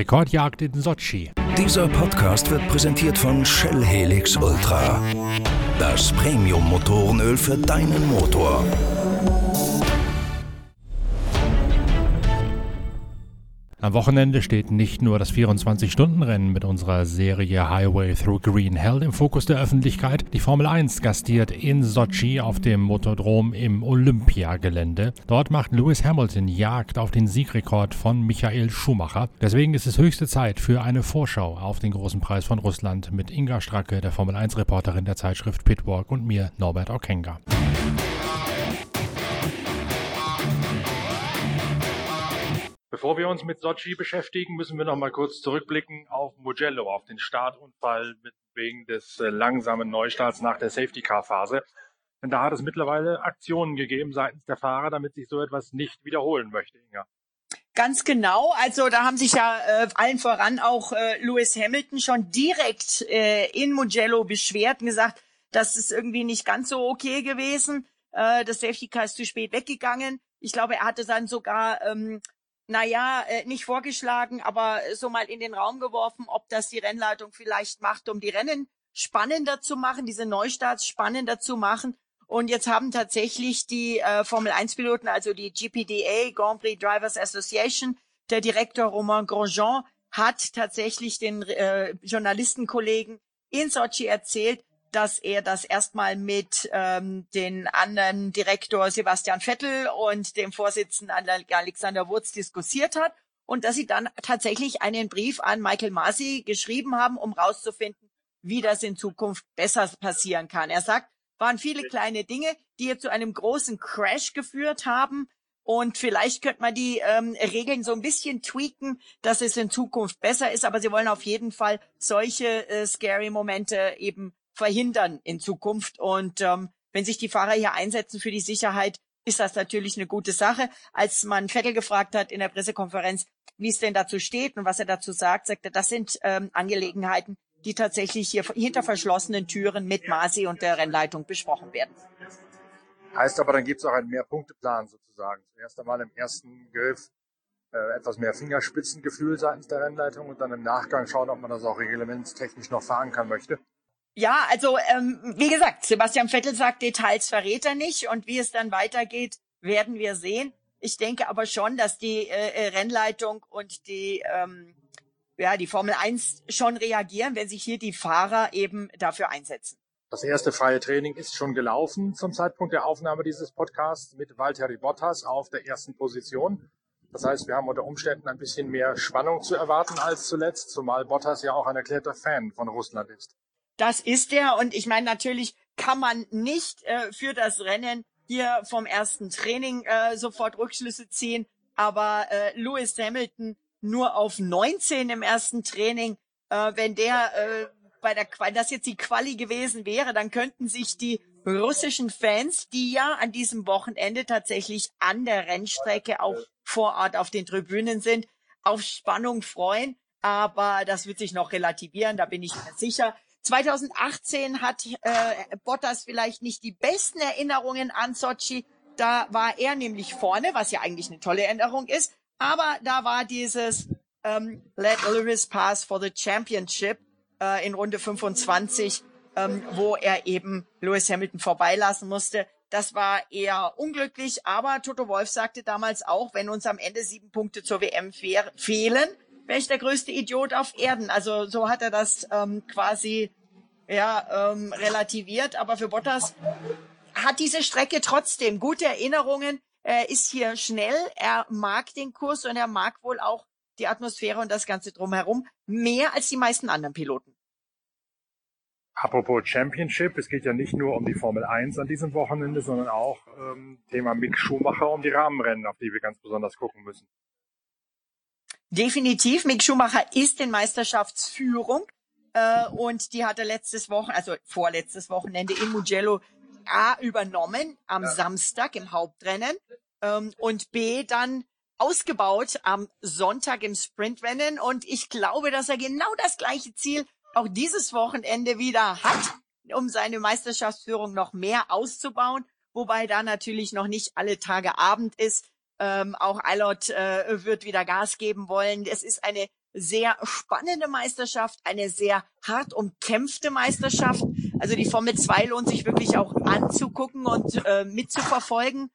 Rekordjagd in Sochi. Dieser Podcast wird präsentiert von Shell Helix Ultra. Das Premium-Motorenöl für deinen Motor. Am Wochenende steht nicht nur das 24-Stunden-Rennen mit unserer Serie Highway Through Green Hell im Fokus der Öffentlichkeit. Die Formel 1 gastiert in Sochi auf dem Motodrom im Olympiagelände. Dort macht Lewis Hamilton Jagd auf den Siegrekord von Michael Schumacher. Deswegen ist es höchste Zeit für eine Vorschau auf den großen Preis von Russland mit Inga Stracke, der Formel 1-Reporterin der Zeitschrift Pitwalk und mir, Norbert Okenga. Bevor wir uns mit Sochi beschäftigen, müssen wir noch mal kurz zurückblicken auf Mugello, auf den Startunfall wegen des äh, langsamen Neustarts nach der Safety-Car-Phase. Denn da hat es mittlerweile Aktionen gegeben seitens der Fahrer, damit sich so etwas nicht wiederholen möchte, Inga. Ganz genau. Also da haben sich ja äh, allen voran auch äh, Lewis Hamilton schon direkt äh, in Mugello beschwert und gesagt, das ist irgendwie nicht ganz so okay gewesen. Äh, das Safety Car ist zu spät weggegangen. Ich glaube, er hatte dann sogar ähm, naja, äh, nicht vorgeschlagen, aber so mal in den Raum geworfen, ob das die Rennleitung vielleicht macht, um die Rennen spannender zu machen, diese Neustarts spannender zu machen. Und jetzt haben tatsächlich die äh, Formel 1 Piloten, also die GPDA, Grand Prix Drivers Association, der Direktor Romain Grosjean hat tatsächlich den äh, Journalistenkollegen in Sochi erzählt, dass er das erstmal mit ähm, den anderen Direktor Sebastian Vettel und dem Vorsitzenden Alexander Wurz diskutiert hat und dass sie dann tatsächlich einen Brief an Michael Masi geschrieben haben, um rauszufinden, wie das in Zukunft besser passieren kann. Er sagt, waren viele kleine Dinge, die zu einem großen Crash geführt haben. Und vielleicht könnte man die ähm, Regeln so ein bisschen tweaken, dass es in Zukunft besser ist. Aber sie wollen auf jeden Fall solche äh, scary Momente eben verhindern in Zukunft. Und ähm, wenn sich die Fahrer hier einsetzen für die Sicherheit, ist das natürlich eine gute Sache. Als man Vettel gefragt hat in der Pressekonferenz, wie es denn dazu steht und was er dazu sagt, sagt er, das sind ähm, Angelegenheiten, die tatsächlich hier hinter verschlossenen Türen mit Masi und der Rennleitung besprochen werden. Heißt aber, dann gibt es auch einen Mehrpunkteplan sozusagen. Zuerst einmal im ersten Griff äh, etwas mehr Fingerspitzengefühl seitens der Rennleitung und dann im Nachgang schauen, ob man das auch reglementstechnisch noch fahren kann möchte. Ja, also ähm, wie gesagt, Sebastian Vettel sagt, Details verrät er nicht und wie es dann weitergeht, werden wir sehen. Ich denke aber schon, dass die äh, äh Rennleitung und die ähm, ja die Formel 1 schon reagieren, wenn sich hier die Fahrer eben dafür einsetzen. Das erste freie Training ist schon gelaufen zum Zeitpunkt der Aufnahme dieses Podcasts mit Valtteri Bottas auf der ersten Position. Das heißt, wir haben unter Umständen ein bisschen mehr Spannung zu erwarten als zuletzt, zumal Bottas ja auch ein erklärter Fan von Russland ist. Das ist er. Und ich meine, natürlich kann man nicht äh, für das Rennen hier vom ersten Training äh, sofort Rückschlüsse ziehen. Aber äh, Lewis Hamilton nur auf 19 im ersten Training. Äh, wenn der äh, bei der wenn das jetzt die Quali gewesen wäre, dann könnten sich die russischen Fans, die ja an diesem Wochenende tatsächlich an der Rennstrecke auch vor Ort auf den Tribünen sind, auf Spannung freuen. Aber das wird sich noch relativieren, da bin ich mir sicher. 2018 hat äh, Bottas vielleicht nicht die besten Erinnerungen an Sochi. Da war er nämlich vorne, was ja eigentlich eine tolle Änderung ist. Aber da war dieses ähm, Let Lewis pass for the Championship äh, in Runde 25, ähm, wo er eben Lewis Hamilton vorbeilassen musste. Das war eher unglücklich, aber Toto Wolf sagte damals auch, wenn uns am Ende sieben Punkte zur WM fehlen, wäre ich der größte Idiot auf Erden. Also so hat er das ähm, quasi ja, ähm, relativiert. Aber für Bottas hat diese Strecke trotzdem gute Erinnerungen. Er ist hier schnell, er mag den Kurs und er mag wohl auch die Atmosphäre und das Ganze drumherum mehr als die meisten anderen Piloten. Apropos Championship, es geht ja nicht nur um die Formel 1 an diesem Wochenende, sondern auch ähm, Thema Mick Schumacher um die Rahmenrennen, auf die wir ganz besonders gucken müssen. Definitiv. Mick Schumacher ist in Meisterschaftsführung äh, und die hatte letztes Wochen, also vorletztes Wochenende in Mugello A übernommen am ja. Samstag im Hauptrennen ähm, und B dann ausgebaut am Sonntag im Sprintrennen. Und ich glaube, dass er genau das gleiche Ziel auch dieses Wochenende wieder hat, um seine Meisterschaftsführung noch mehr auszubauen. Wobei da natürlich noch nicht alle Tage Abend ist. Ähm, auch Eilert äh, wird wieder Gas geben wollen. Es ist eine sehr spannende Meisterschaft, eine sehr hart umkämpfte Meisterschaft. Also die Formel 2 lohnt sich wirklich auch anzugucken und äh, mitzuverfolgen.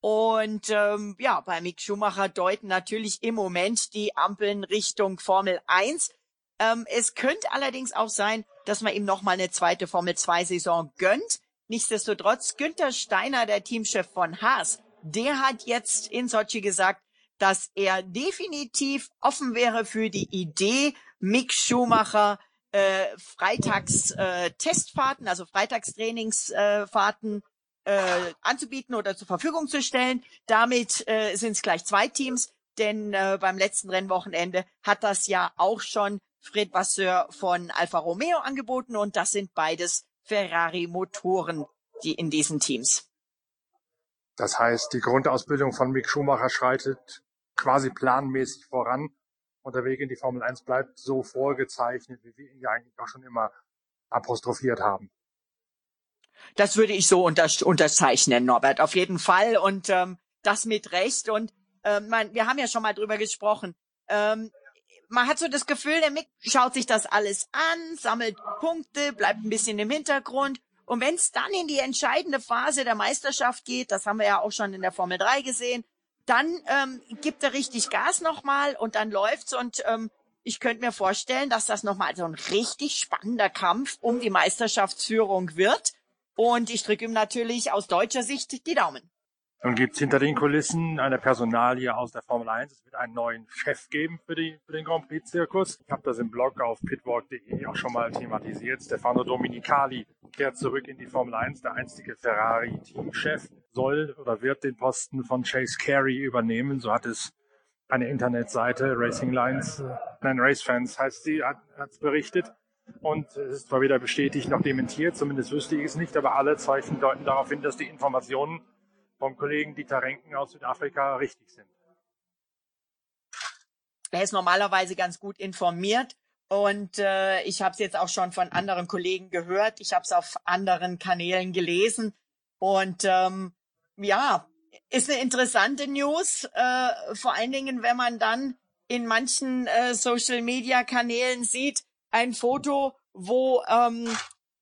Und ähm, ja, bei Mick Schumacher deuten natürlich im Moment die Ampeln Richtung Formel 1. Ähm, es könnte allerdings auch sein, dass man ihm nochmal eine zweite Formel 2 Saison gönnt. Nichtsdestotrotz, Günther Steiner, der Teamchef von Haas, der hat jetzt in Sochi gesagt, dass er definitiv offen wäre für die Idee, Mick Schumacher äh, Freitags äh, Testfahrten, also Freitagstrainingsfahrten äh, anzubieten oder zur Verfügung zu stellen. Damit äh, sind es gleich zwei Teams, denn äh, beim letzten Rennwochenende hat das ja auch schon Fred Vasseur von Alfa Romeo angeboten und das sind beides Ferrari-Motoren, die in diesen Teams. Das heißt, die Grundausbildung von Mick Schumacher schreitet quasi planmäßig voran und der Weg in die Formel 1 bleibt so vorgezeichnet, wie wir ihn ja eigentlich auch schon immer apostrophiert haben. Das würde ich so unter, unterzeichnen, Norbert, auf jeden Fall. Und ähm, das mit Recht. Und ähm, man, wir haben ja schon mal drüber gesprochen. Ähm, man hat so das Gefühl, der Mick schaut sich das alles an, sammelt Punkte, bleibt ein bisschen im Hintergrund. Und wenn es dann in die entscheidende Phase der Meisterschaft geht, das haben wir ja auch schon in der Formel 3 gesehen, dann ähm, gibt er richtig Gas nochmal und dann läuft's und ähm, ich könnte mir vorstellen, dass das nochmal so ein richtig spannender Kampf um die Meisterschaftsführung wird. Und ich drücke ihm natürlich aus deutscher Sicht die Daumen. Nun gibt's hinter den Kulissen eine Personalie aus der Formel 1. Es wird einen neuen Chef geben für, die, für den Grand Prix-Zirkus. Ich habe das im Blog auf pitwalk.de auch schon mal thematisiert. Stefano Dominicali kehrt zurück in die Formel 1. Der einstige Ferrari-Teamchef soll oder wird den Posten von Chase Carey übernehmen. So hat es eine Internetseite, Racing Lines, nein, Race Fans heißt sie, hat es berichtet. Und es ist zwar weder bestätigt noch dementiert, zumindest wüsste ich es nicht, aber alle Zeichen deuten darauf hin, dass die Informationen vom Kollegen Dieter Renken aus Südafrika richtig sind. Er ist normalerweise ganz gut informiert und äh, ich habe es jetzt auch schon von anderen Kollegen gehört. Ich habe es auf anderen Kanälen gelesen und ähm, ja, ist eine interessante News, äh, vor allen Dingen, wenn man dann in manchen äh, Social-Media-Kanälen sieht, ein Foto, wo ähm,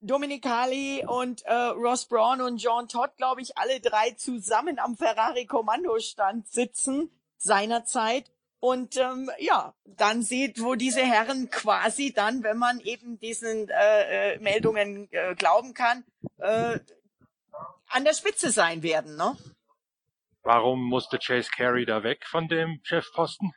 Dominicali und äh, Ross Braun und John Todd, glaube ich, alle drei zusammen am Ferrari-Kommandostand sitzen seinerzeit. Und ähm, ja, dann sieht, wo diese Herren quasi dann, wenn man eben diesen äh, äh, Meldungen äh, glauben kann, äh, an der Spitze sein werden. Ne? Warum musste Chase Carey da weg von dem Chefposten?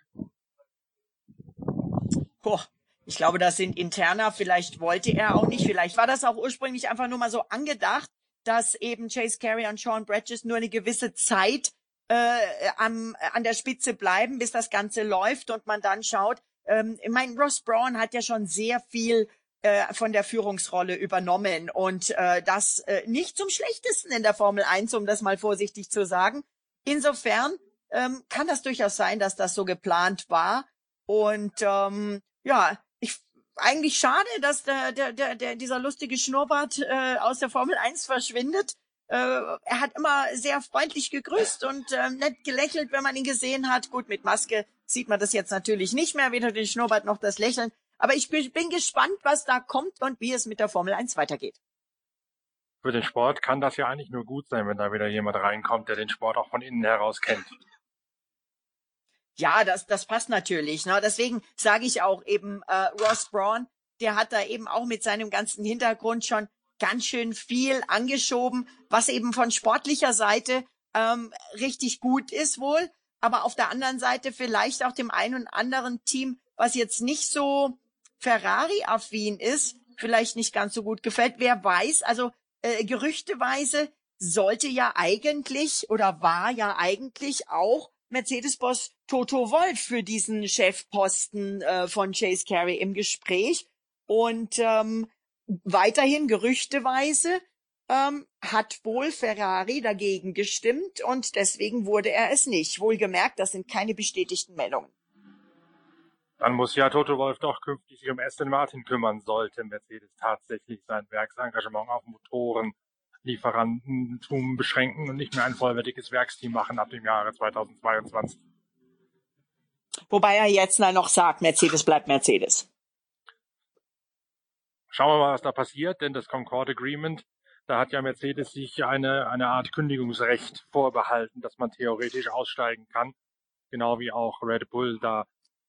Boah, ich glaube, das sind interner. Vielleicht wollte er auch nicht. Vielleicht war das auch ursprünglich einfach nur mal so angedacht, dass eben Chase Carey und Sean Bridges nur eine gewisse Zeit äh, am, an der Spitze bleiben, bis das Ganze läuft und man dann schaut. Ähm, ich meine, Ross Braun hat ja schon sehr viel äh, von der Führungsrolle übernommen und äh, das äh, nicht zum Schlechtesten in der Formel 1, um das mal vorsichtig zu sagen. Insofern ähm, kann das durchaus sein, dass das so geplant war. Und ähm, ja, eigentlich schade, dass der, der, der, der dieser lustige Schnurrbart äh, aus der Formel 1 verschwindet. Äh, er hat immer sehr freundlich gegrüßt und äh, nett gelächelt, wenn man ihn gesehen hat. Gut, mit Maske sieht man das jetzt natürlich nicht mehr, weder den Schnurrbart noch das Lächeln. Aber ich bin gespannt, was da kommt und wie es mit der Formel 1 weitergeht. Für den Sport kann das ja eigentlich nur gut sein, wenn da wieder jemand reinkommt, der den Sport auch von innen heraus kennt. Ja, das, das passt natürlich. Ne? Deswegen sage ich auch eben äh, Ross Braun, der hat da eben auch mit seinem ganzen Hintergrund schon ganz schön viel angeschoben, was eben von sportlicher Seite ähm, richtig gut ist wohl, aber auf der anderen Seite vielleicht auch dem einen und anderen Team, was jetzt nicht so Ferrari-affin ist, vielleicht nicht ganz so gut gefällt. Wer weiß, also äh, gerüchteweise sollte ja eigentlich oder war ja eigentlich auch Mercedes-Boss Toto Wolf für diesen Chefposten äh, von Chase Carey im Gespräch. Und ähm, weiterhin gerüchteweise ähm, hat wohl Ferrari dagegen gestimmt und deswegen wurde er es nicht. Wohlgemerkt, das sind keine bestätigten Meldungen. Dann muss ja Toto Wolf doch künftig sich um Aston Martin kümmern, sollte Mercedes tatsächlich sein Werksengagement auf Motoren Lieferantentum beschränken und nicht mehr ein vollwertiges Werksteam machen ab dem Jahre 2022. Wobei er jetzt noch sagt, Mercedes bleibt Mercedes. Schauen wir mal, was da passiert, denn das Concord Agreement, da hat ja Mercedes sich eine, eine Art Kündigungsrecht vorbehalten, dass man theoretisch aussteigen kann. Genau wie auch Red Bull da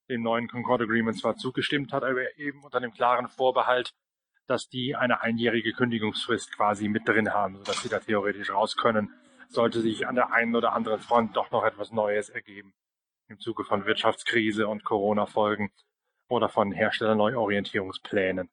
dem neuen Concord Agreement zwar zugestimmt hat, aber eben unter dem klaren Vorbehalt, dass die eine einjährige Kündigungsfrist quasi mit drin haben, sodass sie da theoretisch raus können, sollte sich an der einen oder anderen Front doch noch etwas Neues ergeben. Im Zuge von Wirtschaftskrise und Corona-Folgen oder von Herstellerneuorientierungsplänen.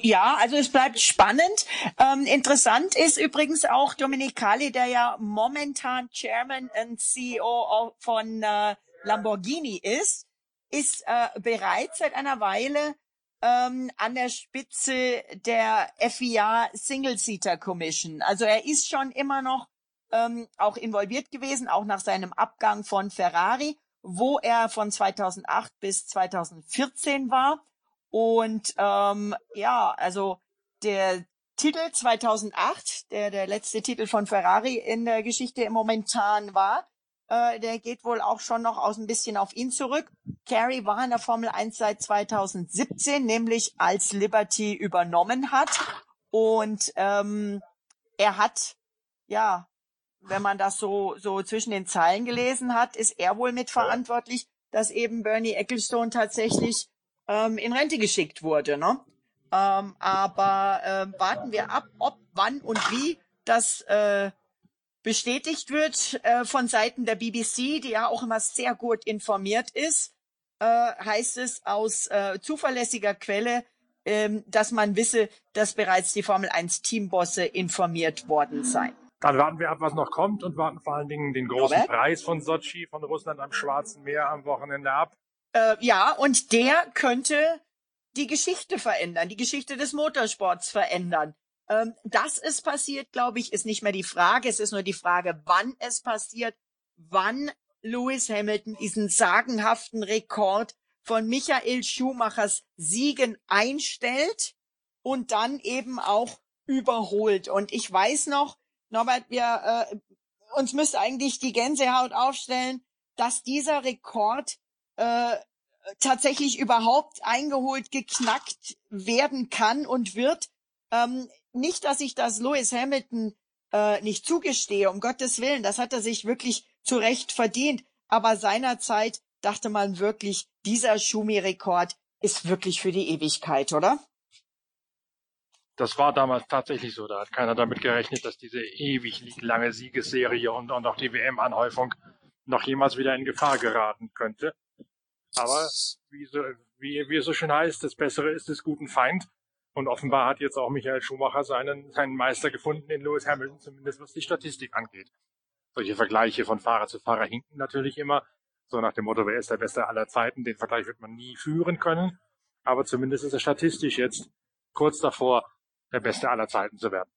Ja, also es bleibt spannend. Ähm, interessant ist übrigens auch Dominicali, der ja momentan Chairman und CEO von äh, Lamborghini ist, ist äh, bereits seit einer Weile ähm, an der Spitze der FIA Single Seater Commission. Also er ist schon immer noch ähm, auch involviert gewesen, auch nach seinem Abgang von Ferrari, wo er von 2008 bis 2014 war. Und ähm, ja, also der Titel 2008, der der letzte Titel von Ferrari in der Geschichte momentan war, äh, der geht wohl auch schon noch aus ein bisschen auf ihn zurück. Carey war in der Formel 1 seit 2017, nämlich als Liberty übernommen hat. Und ähm, er hat, ja, wenn man das so, so zwischen den Zeilen gelesen hat, ist er wohl mitverantwortlich, dass eben Bernie Ecclestone tatsächlich ähm, in Rente geschickt wurde. Ne? Ähm, aber äh, warten wir ab, ob, wann und wie das äh, bestätigt wird äh, von Seiten der BBC, die ja auch immer sehr gut informiert ist, äh, heißt es aus äh, zuverlässiger Quelle, äh, dass man wisse, dass bereits die Formel 1 Teambosse informiert worden seien. Dann warten wir ab, was noch kommt und warten vor allen Dingen den großen Robert? Preis von Sochi, von Russland am Schwarzen Meer am Wochenende ab. Äh, ja, und der könnte die Geschichte verändern, die Geschichte des Motorsports verändern. Ähm, dass es passiert, glaube ich, ist nicht mehr die Frage. Es ist nur die Frage, wann es passiert, wann Lewis Hamilton diesen sagenhaften Rekord von Michael Schumachers Siegen einstellt und dann eben auch überholt. Und ich weiß noch, Norbert, wir äh, uns müsste eigentlich die Gänsehaut aufstellen, dass dieser Rekord äh, tatsächlich überhaupt eingeholt, geknackt werden kann und wird. Ähm, nicht, dass ich das Lewis Hamilton äh, nicht zugestehe, um Gottes Willen, das hat er sich wirklich zu Recht verdient. Aber seinerzeit dachte man wirklich, dieser Schumi-Rekord ist wirklich für die Ewigkeit, oder? Das war damals tatsächlich so. Da hat keiner damit gerechnet, dass diese ewig lange Siegesserie und, und auch die WM-Anhäufung noch jemals wieder in Gefahr geraten könnte. Aber wie, so, wie, wie es so schön heißt, das Bessere ist des guten Feind. Und offenbar hat jetzt auch Michael Schumacher seinen, seinen Meister gefunden in Lewis Hamilton, zumindest was die Statistik angeht. Solche Vergleiche von Fahrer zu Fahrer hinken natürlich immer. So nach dem Motto, wer ist der Beste aller Zeiten? Den Vergleich wird man nie führen können. Aber zumindest ist er statistisch jetzt kurz davor, der Beste aller Zeiten zu werden.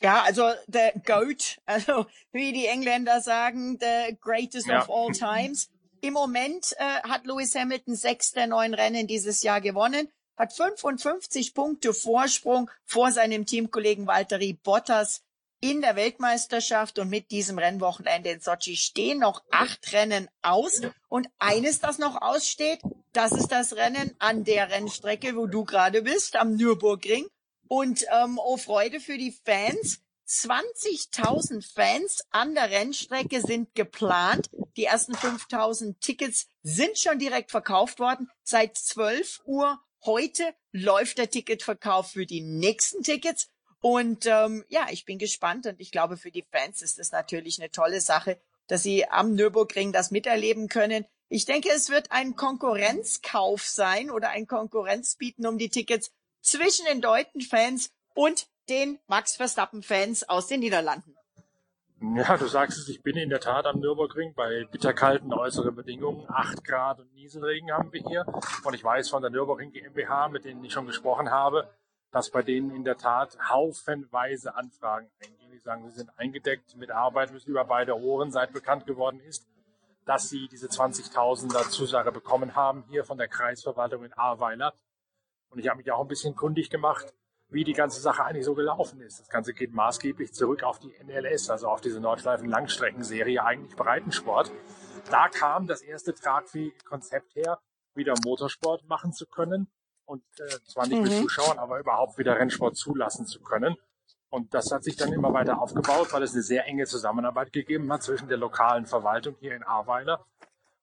Ja, also der GOAT, also wie die Engländer sagen, the greatest ja. of all times. Im Moment äh, hat Lewis Hamilton sechs der neun Rennen dieses Jahr gewonnen, hat 55 Punkte Vorsprung vor seinem Teamkollegen Valtteri Bottas in der Weltmeisterschaft und mit diesem Rennwochenende in Sochi stehen noch acht Rennen aus. Und eines, das noch aussteht, das ist das Rennen an der Rennstrecke, wo du gerade bist, am Nürburgring. Und ähm, oh Freude für die Fans. 20.000 Fans an der Rennstrecke sind geplant. Die ersten 5.000 Tickets sind schon direkt verkauft worden. Seit 12 Uhr heute läuft der Ticketverkauf für die nächsten Tickets. Und ähm, ja, ich bin gespannt und ich glaube, für die Fans ist es natürlich eine tolle Sache, dass sie am Nürburgring das miterleben können. Ich denke, es wird ein Konkurrenzkauf sein oder ein Konkurrenzbieten um die Tickets zwischen den deutschen Fans und den Max Verstappen-Fans aus den Niederlanden. Ja, du sagst es, ich bin in der Tat am Nürburgring bei bitterkalten äußeren Bedingungen. Acht Grad und Nieselregen haben wir hier. Und ich weiß von der Nürburgring GmbH, mit denen ich schon gesprochen habe, dass bei denen in der Tat haufenweise Anfragen eingehen. Die sagen, sie sind eingedeckt mit Arbeit bis über beide Ohren, seit bekannt geworden ist, dass sie diese 20.000er Zusage bekommen haben, hier von der Kreisverwaltung in Ahrweiler. Und ich habe mich auch ein bisschen kundig gemacht wie die ganze Sache eigentlich so gelaufen ist. Das Ganze geht maßgeblich zurück auf die NLS, also auf diese Nordschleifen-Langstreckenserie, eigentlich Breitensport. Da kam das erste tragfähige Konzept her, wieder Motorsport machen zu können und äh, zwar nicht mhm. mit Zuschauern, aber überhaupt wieder Rennsport zulassen zu können. Und das hat sich dann immer weiter aufgebaut, weil es eine sehr enge Zusammenarbeit gegeben hat zwischen der lokalen Verwaltung hier in Ahrweiler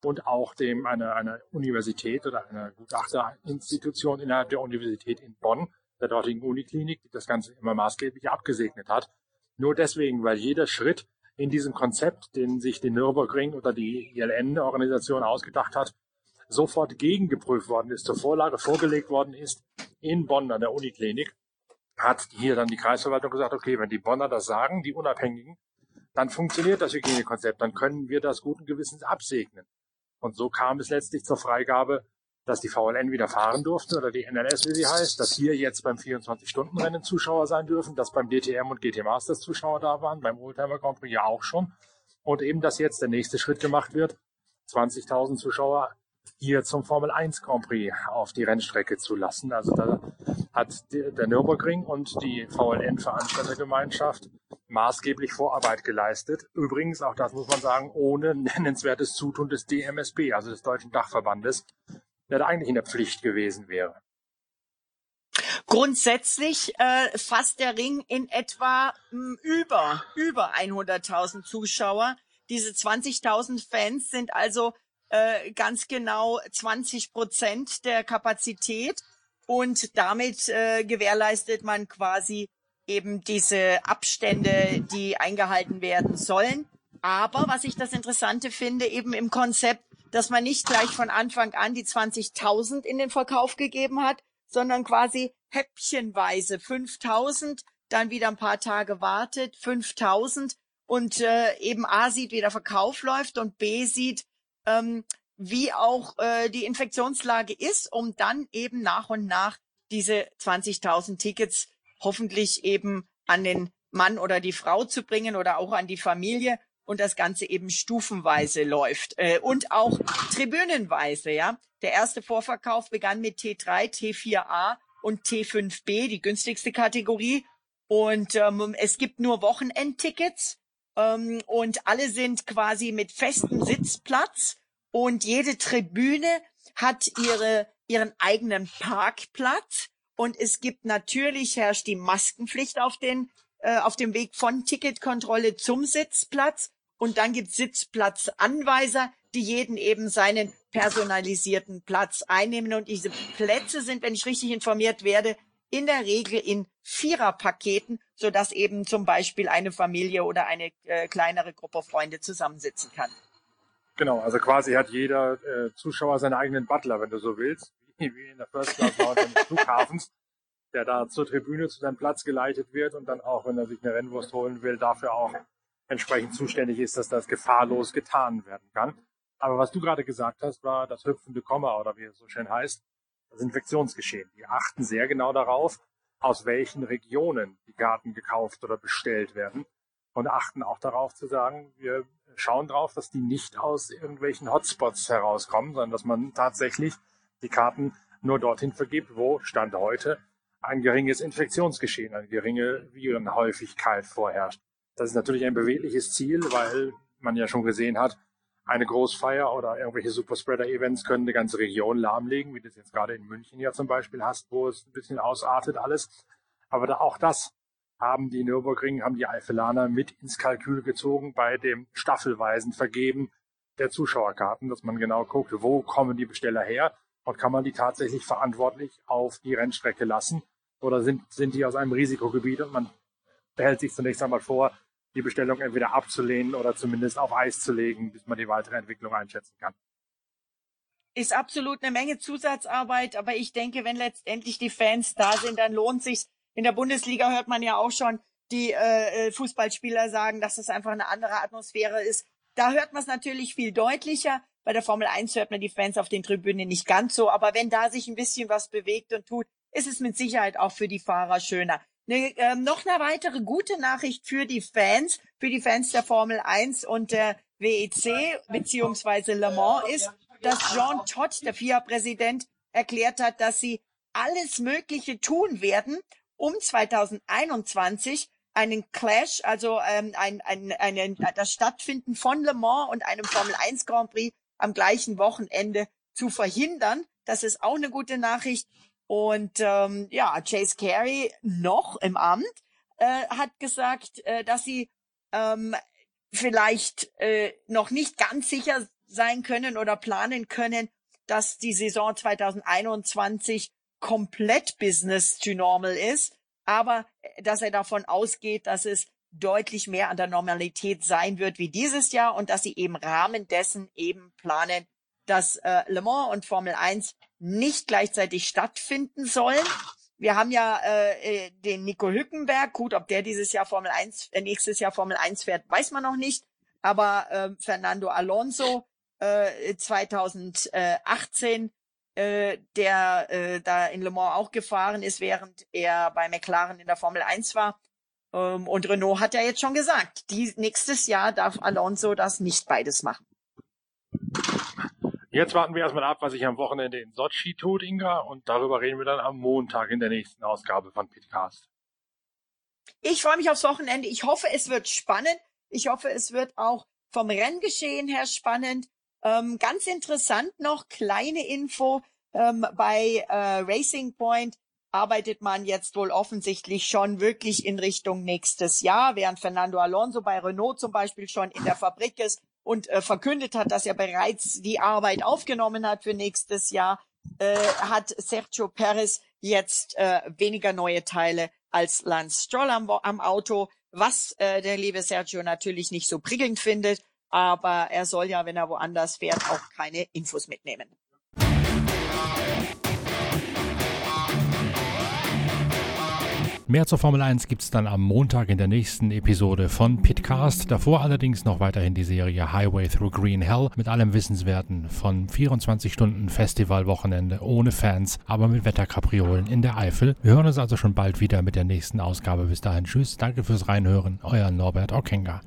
und auch dem einer, einer Universität oder einer Gutachterinstitution innerhalb der Universität in Bonn, der dortigen Uniklinik, die das Ganze immer maßgeblich abgesegnet hat. Nur deswegen, weil jeder Schritt in diesem Konzept, den sich die Nürburgring oder die ILN-Organisation ausgedacht hat, sofort gegengeprüft worden ist, zur Vorlage vorgelegt worden ist in Bonn an der Uniklinik, hat hier dann die Kreisverwaltung gesagt, okay, wenn die Bonner das sagen, die Unabhängigen, dann funktioniert das Hygienekonzept, dann können wir das guten Gewissens absegnen. Und so kam es letztlich zur Freigabe dass die VLN wieder fahren durfte oder die NLS, wie sie heißt, dass hier jetzt beim 24-Stunden-Rennen Zuschauer sein dürfen, dass beim DTM und GT Masters Zuschauer da waren, beim Oldtimer Grand Prix ja auch schon. Und eben, dass jetzt der nächste Schritt gemacht wird, 20.000 Zuschauer hier zum Formel 1 Grand Prix auf die Rennstrecke zu lassen. Also da hat der Nürburgring und die VLN Veranstaltergemeinschaft maßgeblich Vorarbeit geleistet. Übrigens, auch das muss man sagen, ohne nennenswertes Zutun des DMSB, also des Deutschen Dachverbandes, der eigentlich in der Pflicht gewesen wäre. Grundsätzlich äh, fasst der Ring in etwa m, hm, über über 100.000 Zuschauer. Diese 20.000 Fans sind also äh, ganz genau 20 Prozent der Kapazität und damit äh, gewährleistet man quasi eben diese Abstände, die eingehalten werden sollen. Aber was ich das Interessante finde, eben im Konzept, dass man nicht gleich von Anfang an die 20.000 in den Verkauf gegeben hat, sondern quasi häppchenweise 5.000, dann wieder ein paar Tage wartet, 5.000 und äh, eben A sieht, wie der Verkauf läuft und B sieht, ähm, wie auch äh, die Infektionslage ist, um dann eben nach und nach diese 20.000 Tickets hoffentlich eben an den Mann oder die Frau zu bringen oder auch an die Familie und das Ganze eben stufenweise läuft äh, und auch tribünenweise. Ja, der erste Vorverkauf begann mit T3, T4A und T5B, die günstigste Kategorie. Und ähm, es gibt nur Wochenendtickets ähm, und alle sind quasi mit festem Sitzplatz und jede Tribüne hat ihre ihren eigenen Parkplatz und es gibt natürlich herrscht die Maskenpflicht auf den äh, auf dem Weg von Ticketkontrolle zum Sitzplatz und dann gibt Sitzplatzanweiser, die jeden eben seinen personalisierten Platz einnehmen. Und diese Plätze sind, wenn ich richtig informiert werde, in der Regel in Viererpaketen, sodass eben zum Beispiel eine Familie oder eine äh, kleinere Gruppe Freunde zusammensitzen kann. Genau, also quasi hat jeder äh, Zuschauer seinen eigenen Butler, wenn du so willst, wie in der First Class des Flughafens, der da zur Tribüne zu seinem Platz geleitet wird und dann auch, wenn er sich eine Rennwurst holen will, dafür auch entsprechend zuständig ist, dass das gefahrlos getan werden kann. Aber was du gerade gesagt hast, war das hüpfende Komma oder wie es so schön heißt, das Infektionsgeschehen. Die achten sehr genau darauf, aus welchen Regionen die Karten gekauft oder bestellt werden und achten auch darauf zu sagen, wir schauen darauf, dass die nicht aus irgendwelchen Hotspots herauskommen, sondern dass man tatsächlich die Karten nur dorthin vergibt, wo Stand heute ein geringes Infektionsgeschehen, eine geringe Virenhäufigkeit vorherrscht. Das ist natürlich ein bewegliches Ziel, weil man ja schon gesehen hat, eine Großfeier oder irgendwelche Superspreader-Events können eine ganze Region lahmlegen, wie du es jetzt gerade in München ja zum Beispiel hast, wo es ein bisschen ausartet alles. Aber da, auch das haben die Nürburgring, haben die Eifelaner mit ins Kalkül gezogen bei dem staffelweisen Vergeben der Zuschauerkarten, dass man genau guckt, wo kommen die Besteller her und kann man die tatsächlich verantwortlich auf die Rennstrecke lassen oder sind, sind die aus einem Risikogebiet und man behält sich zunächst einmal vor, die Bestellung entweder abzulehnen oder zumindest auf Eis zu legen, bis man die weitere Entwicklung einschätzen kann. Ist absolut eine Menge Zusatzarbeit, aber ich denke, wenn letztendlich die Fans da sind, dann lohnt sich. In der Bundesliga hört man ja auch schon die äh, äh Fußballspieler sagen, dass es einfach eine andere Atmosphäre ist. Da hört man es natürlich viel deutlicher. Bei der Formel 1 hört man die Fans auf den Tribünen nicht ganz so, aber wenn da sich ein bisschen was bewegt und tut, ist es mit Sicherheit auch für die Fahrer schöner. Ne, äh, noch eine weitere gute Nachricht für die Fans, für die Fans der Formel 1 und der WEC beziehungsweise Le Mans ist, dass Jean Todt, der FIA-Präsident, erklärt hat, dass sie alles Mögliche tun werden, um 2021 einen Clash, also ähm, ein, ein, ein, das Stattfinden von Le Mans und einem Formel 1 Grand Prix am gleichen Wochenende zu verhindern. Das ist auch eine gute Nachricht. Und ähm, ja, Chase Carey noch im Amt äh, hat gesagt, äh, dass sie ähm, vielleicht äh, noch nicht ganz sicher sein können oder planen können, dass die Saison 2021 komplett Business to Normal ist, aber äh, dass er davon ausgeht, dass es deutlich mehr an der Normalität sein wird wie dieses Jahr und dass sie eben Rahmen dessen eben planen, dass äh, Le Mans und Formel 1 nicht gleichzeitig stattfinden sollen. Wir haben ja äh, äh, den Nico Hückenberg, gut, ob der dieses Jahr Formel 1, äh, nächstes Jahr Formel 1 fährt, weiß man noch nicht. Aber äh, Fernando Alonso äh, 2018, äh, der äh, da in Le Mans auch gefahren ist, während er bei McLaren in der Formel 1 war. Ähm, und Renault hat ja jetzt schon gesagt, die, nächstes Jahr darf Alonso das nicht beides machen. Jetzt warten wir erstmal ab, was sich am Wochenende in Sochi tut, Inga, und darüber reden wir dann am Montag in der nächsten Ausgabe von Pitcast. Ich freue mich aufs Wochenende. Ich hoffe, es wird spannend. Ich hoffe, es wird auch vom Renngeschehen her spannend. Ähm, ganz interessant noch, kleine Info, ähm, bei äh, Racing Point arbeitet man jetzt wohl offensichtlich schon wirklich in Richtung nächstes Jahr, während Fernando Alonso bei Renault zum Beispiel schon in der Fabrik ist und äh, verkündet hat, dass er bereits die Arbeit aufgenommen hat für nächstes Jahr, äh, hat Sergio Perez jetzt äh, weniger neue Teile als Lance Stroll am, am Auto, was äh, der liebe Sergio natürlich nicht so prickelnd findet aber er soll ja, wenn er woanders fährt, auch keine Infos mitnehmen. Mehr zur Formel 1 gibt es dann am Montag in der nächsten Episode von Pitcast. Davor allerdings noch weiterhin die Serie Highway Through Green Hell mit allem Wissenswerten von 24 Stunden Festivalwochenende ohne Fans, aber mit Wetterkapriolen in der Eifel. Wir hören uns also schon bald wieder mit der nächsten Ausgabe. Bis dahin, tschüss, danke fürs Reinhören, euer Norbert Okenga.